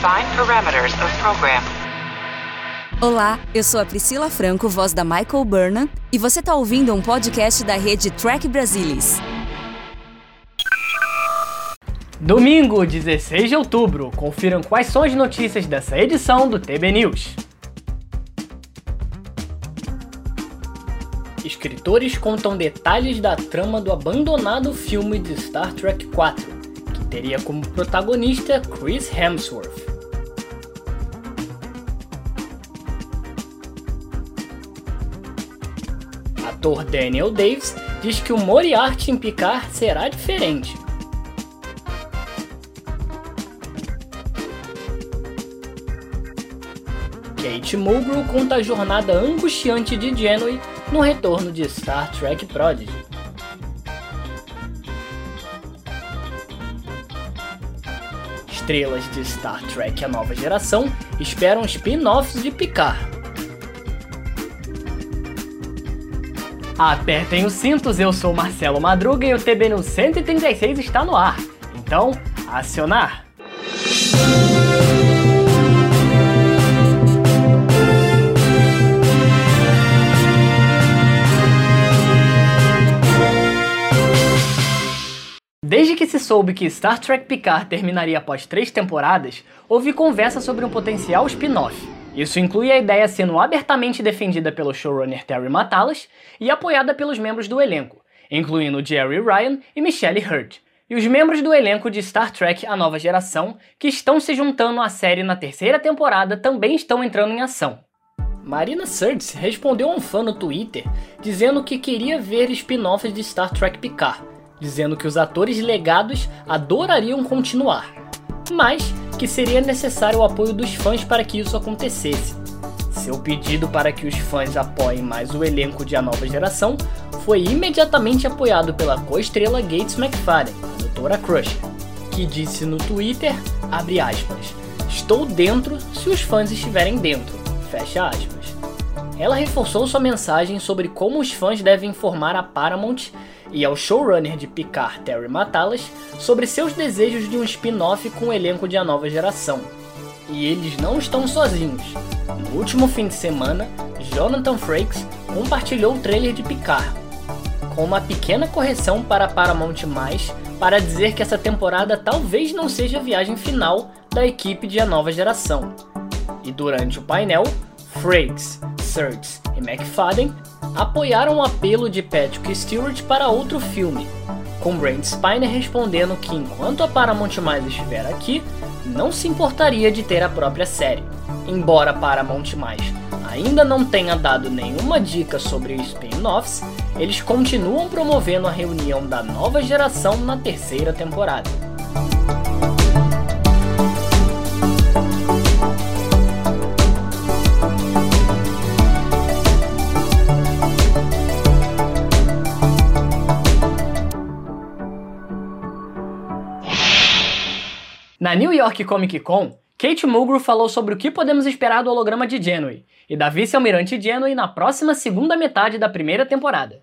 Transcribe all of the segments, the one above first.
Define parameters of program. Olá, eu sou a Priscila Franco, voz da Michael Burnham, e você está ouvindo um podcast da rede Track Brasilis. Domingo, 16 de outubro, confiram quais são as notícias dessa edição do TB News. Escritores contam detalhes da trama do abandonado filme de Star Trek 4, que teria como protagonista Chris Hemsworth. Ator Daniel Davis diz que o Moriarty em Picard será diferente. Kate Mulgrew conta a jornada angustiante de Janeway no retorno de Star Trek Prodigy. Estrelas de Star Trek A Nova Geração esperam spin-offs de Picard. Apertem os cintos, eu sou Marcelo Madruga e o TB no 136 está no ar. Então, acionar! Desde que se soube que Star Trek Picard terminaria após três temporadas, houve conversa sobre um potencial spin-off. Isso inclui a ideia sendo abertamente defendida pelo showrunner Terry Matalas e apoiada pelos membros do elenco, incluindo Jerry Ryan e Michelle Hurd, e os membros do elenco de Star Trek A Nova Geração, que estão se juntando à série na terceira temporada, também estão entrando em ação. Marina Sirtis respondeu a um fã no Twitter dizendo que queria ver spin-offs de Star Trek Picard, dizendo que os atores legados adorariam continuar, mas que seria necessário o apoio dos fãs para que isso acontecesse. Seu pedido para que os fãs apoiem mais o elenco de A Nova Geração foi imediatamente apoiado pela co-estrela Gates McFadden, a Doutora Crusher, que disse no Twitter, aspas, Estou dentro se os fãs estiverem dentro, fecha aspas. Ela reforçou sua mensagem sobre como os fãs devem informar a Paramount e ao showrunner de Picard, Terry Matalas, sobre seus desejos de um spin-off com o elenco de A Nova Geração. E eles não estão sozinhos. No último fim de semana, Jonathan Frakes compartilhou o trailer de Picard, com uma pequena correção para Paramount+, para dizer que essa temporada talvez não seja a viagem final da equipe de A Nova Geração. E durante o painel, Frakes, Surts e McFadden apoiaram o apelo de Patrick Stewart para outro filme, com Brent Spiner respondendo que enquanto a Paramount Mais estiver aqui, não se importaria de ter a própria série. Embora Paramount Mais ainda não tenha dado nenhuma dica sobre spin-offs, eles continuam promovendo a reunião da nova geração na terceira temporada. Na New York Comic Con, Kate Mulgrew falou sobre o que podemos esperar do holograma de Janeway e da vice-almirante Janeway na próxima segunda metade da primeira temporada.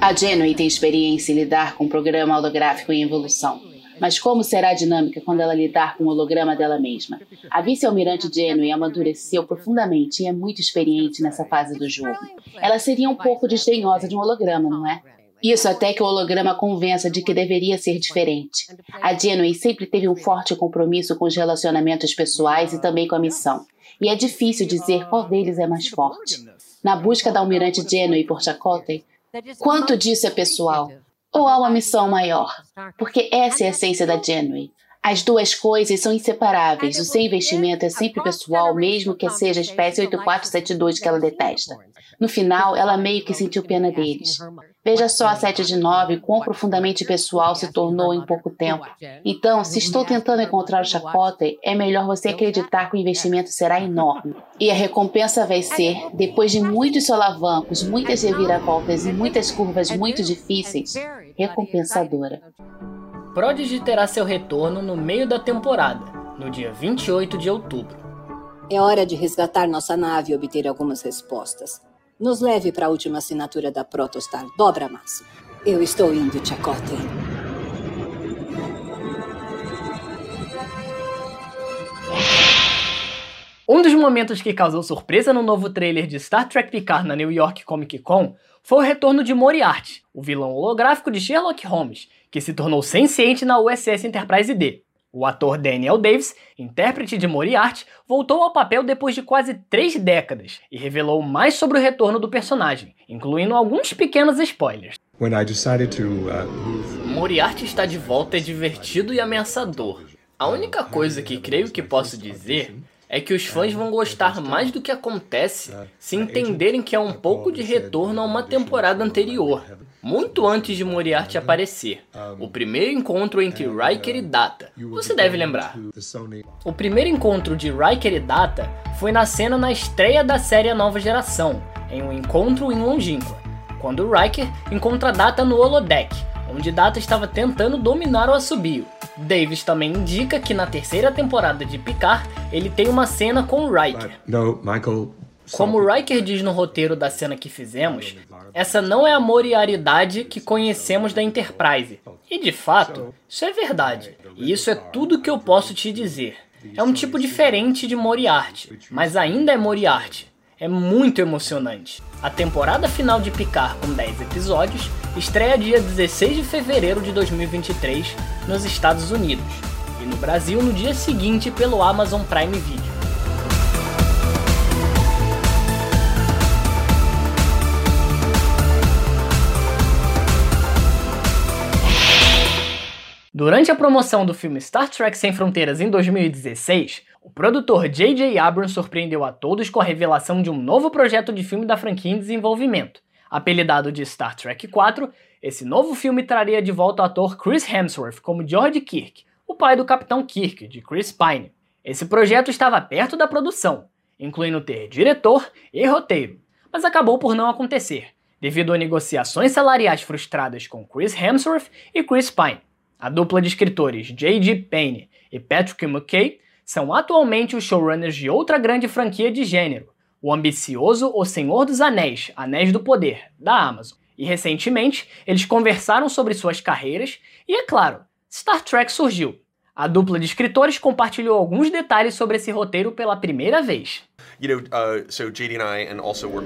A Janeway tem experiência em lidar com um programa holográfico em evolução. Mas como será a dinâmica quando ela lidar com o holograma dela mesma? A vice-almirante Janeway amadureceu profundamente e é muito experiente nessa fase do jogo. Ela seria um pouco desdenhosa de um holograma, não é? Isso até que o holograma convença de que deveria ser diferente. A Janeway sempre teve um forte compromisso com os relacionamentos pessoais e também com a missão. E é difícil dizer qual deles é mais forte. Na busca da almirante Janeway por Chakotay, quanto disso é pessoal? Ou há uma missão maior? Porque essa é a essência da Janeway. As duas coisas são inseparáveis. O seu investimento é sempre pessoal, mesmo que seja a espécie 8472 que ela detesta. No final, ela meio que sentiu pena deles. Veja só a 7 de 9, quão profundamente pessoal se tornou em pouco tempo. Então, se estou tentando encontrar o Chakotay, é melhor você acreditar que o investimento será enorme. E a recompensa vai ser, depois de muitos solavancos, muitas reviravoltas e muitas curvas muito difíceis, recompensadora. Prodigy terá seu retorno no meio da temporada, no dia 28 de outubro. É hora de resgatar nossa nave e obter algumas respostas. Nos leve para a última assinatura da Protostar. Dobra a massa. Eu estou indo, Chakotay. Um dos momentos que causou surpresa no novo trailer de Star Trek Picard na New York Comic Con foi o retorno de Moriarty, o vilão holográfico de Sherlock Holmes, que se tornou senciente na USS Enterprise D. O ator Daniel Davis, intérprete de Moriarty, voltou ao papel depois de quase três décadas e revelou mais sobre o retorno do personagem, incluindo alguns pequenos spoilers. To, uh, Moriarty está de volta é divertido e ameaçador. A única coisa que creio que posso dizer é que os fãs vão gostar mais do que acontece se entenderem que é um pouco de retorno a uma temporada anterior, muito antes de Moriarty aparecer. O primeiro encontro entre Riker e Data. Você deve lembrar. O primeiro encontro de Riker e Data foi na cena na estreia da série A Nova Geração, em um encontro em Longínqua, quando Riker encontra Data no holodeck, onde Data estava tentando dominar o assobio. Davis também indica que na terceira temporada de Picard ele tem uma cena com Riker. No, Michael. Como Riker diz no roteiro da cena que fizemos, essa não é a moriaridade que conhecemos da Enterprise. E de fato, isso é verdade. E isso é tudo que eu posso te dizer. É um tipo diferente de Moriarty, mas ainda é Moriarty é muito emocionante. A temporada final de Picard, com 10 episódios, estreia dia 16 de fevereiro de 2023 nos Estados Unidos e no Brasil no dia seguinte pelo Amazon Prime Video. Durante a promoção do filme Star Trek Sem Fronteiras em 2016, o produtor J.J. Abrams surpreendeu a todos com a revelação de um novo projeto de filme da franquia em desenvolvimento. Apelidado de Star Trek 4, esse novo filme traria de volta o ator Chris Hemsworth como George Kirk, o pai do Capitão Kirk, de Chris Pine. Esse projeto estava perto da produção, incluindo ter diretor e roteiro, mas acabou por não acontecer, devido a negociações salariais frustradas com Chris Hemsworth e Chris Pine. A dupla de escritores J.G. Payne e Patrick McKay são atualmente os showrunners de outra grande franquia de gênero, o ambicioso O Senhor dos Anéis, Anéis do Poder, da Amazon. E recentemente, eles conversaram sobre suas carreiras e, é claro, Star Trek surgiu. A dupla de escritores compartilhou alguns detalhes sobre esse roteiro pela primeira vez.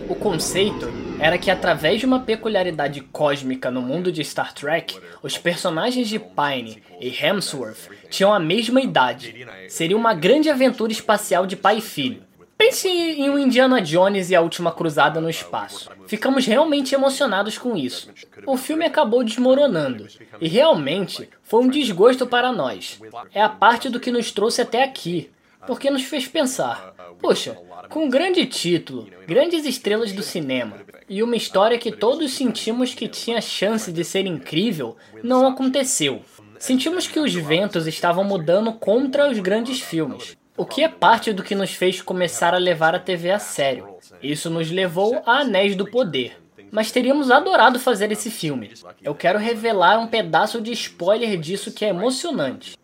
O conceito era que, através de uma peculiaridade cósmica no mundo de Star Trek, os personagens de Pine e Hemsworth tinham a mesma idade. Seria uma grande aventura espacial de pai e filho. Pense em um Indiana Jones e a Última Cruzada no espaço. Ficamos realmente emocionados com isso. O filme acabou desmoronando, e realmente foi um desgosto para nós. É a parte do que nos trouxe até aqui, porque nos fez pensar: poxa, com um grande título, grandes estrelas do cinema, e uma história que todos sentimos que tinha chance de ser incrível, não aconteceu. Sentimos que os ventos estavam mudando contra os grandes filmes. O que é parte do que nos fez começar a levar a TV a sério. Isso nos levou a Anéis do Poder. Mas teríamos adorado fazer esse filme. Eu quero revelar um pedaço de spoiler disso que é emocionante.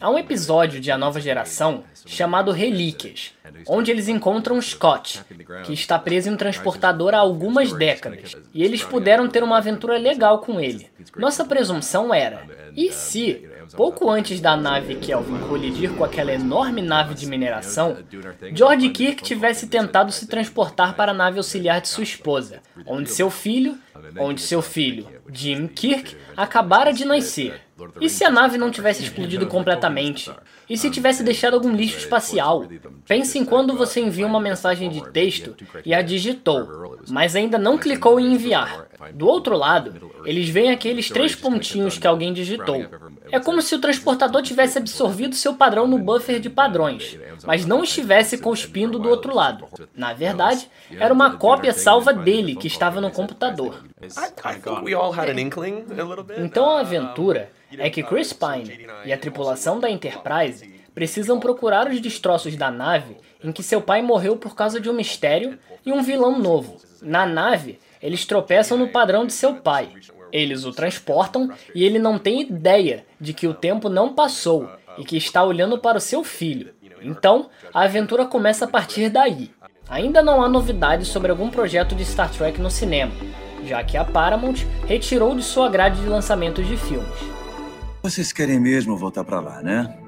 Há um episódio de A Nova Geração chamado Relíquias, onde eles encontram Scott, que está preso em um transportador há algumas décadas, e eles puderam ter uma aventura legal com ele. Nossa presunção era: e se Pouco antes da nave Kelvin colidir com aquela enorme nave de mineração, George Kirk tivesse tentado se transportar para a nave auxiliar de sua esposa, onde seu filho, onde seu filho, Jim Kirk, acabara de nascer. E se a nave não tivesse explodido completamente? E se tivesse deixado algum lixo espacial? Pense em quando você envia uma mensagem de texto e a digitou, mas ainda não clicou em enviar. Do outro lado, eles veem aqueles três pontinhos que alguém digitou. É como se o transportador tivesse absorvido seu padrão no buffer de padrões, mas não estivesse cuspindo do outro lado. Na verdade, era uma cópia salva dele que estava no computador. Então a aventura é que Chris Pine e a tripulação da Enterprise precisam procurar os destroços da nave em que seu pai morreu por causa de um mistério e um vilão novo. Na nave, eles tropeçam no padrão de seu pai. Eles o transportam e ele não tem ideia de que o tempo não passou e que está olhando para o seu filho. Então, a aventura começa a partir daí. Ainda não há novidades sobre algum projeto de Star Trek no cinema, já que a Paramount retirou de sua grade de lançamentos de filmes. Vocês querem mesmo voltar para lá, né?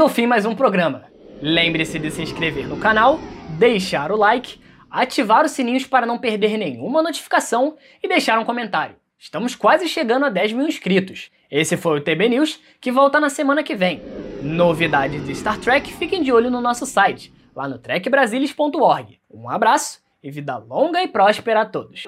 Chega ao fim mais um programa. Lembre-se de se inscrever no canal, deixar o like, ativar os sininhos para não perder nenhuma notificação e deixar um comentário. Estamos quase chegando a 10 mil inscritos. Esse foi o TB News, que volta na semana que vem. Novidades de Star Trek, fiquem de olho no nosso site, lá no trekbrasilis.org. Um abraço e vida longa e próspera a todos.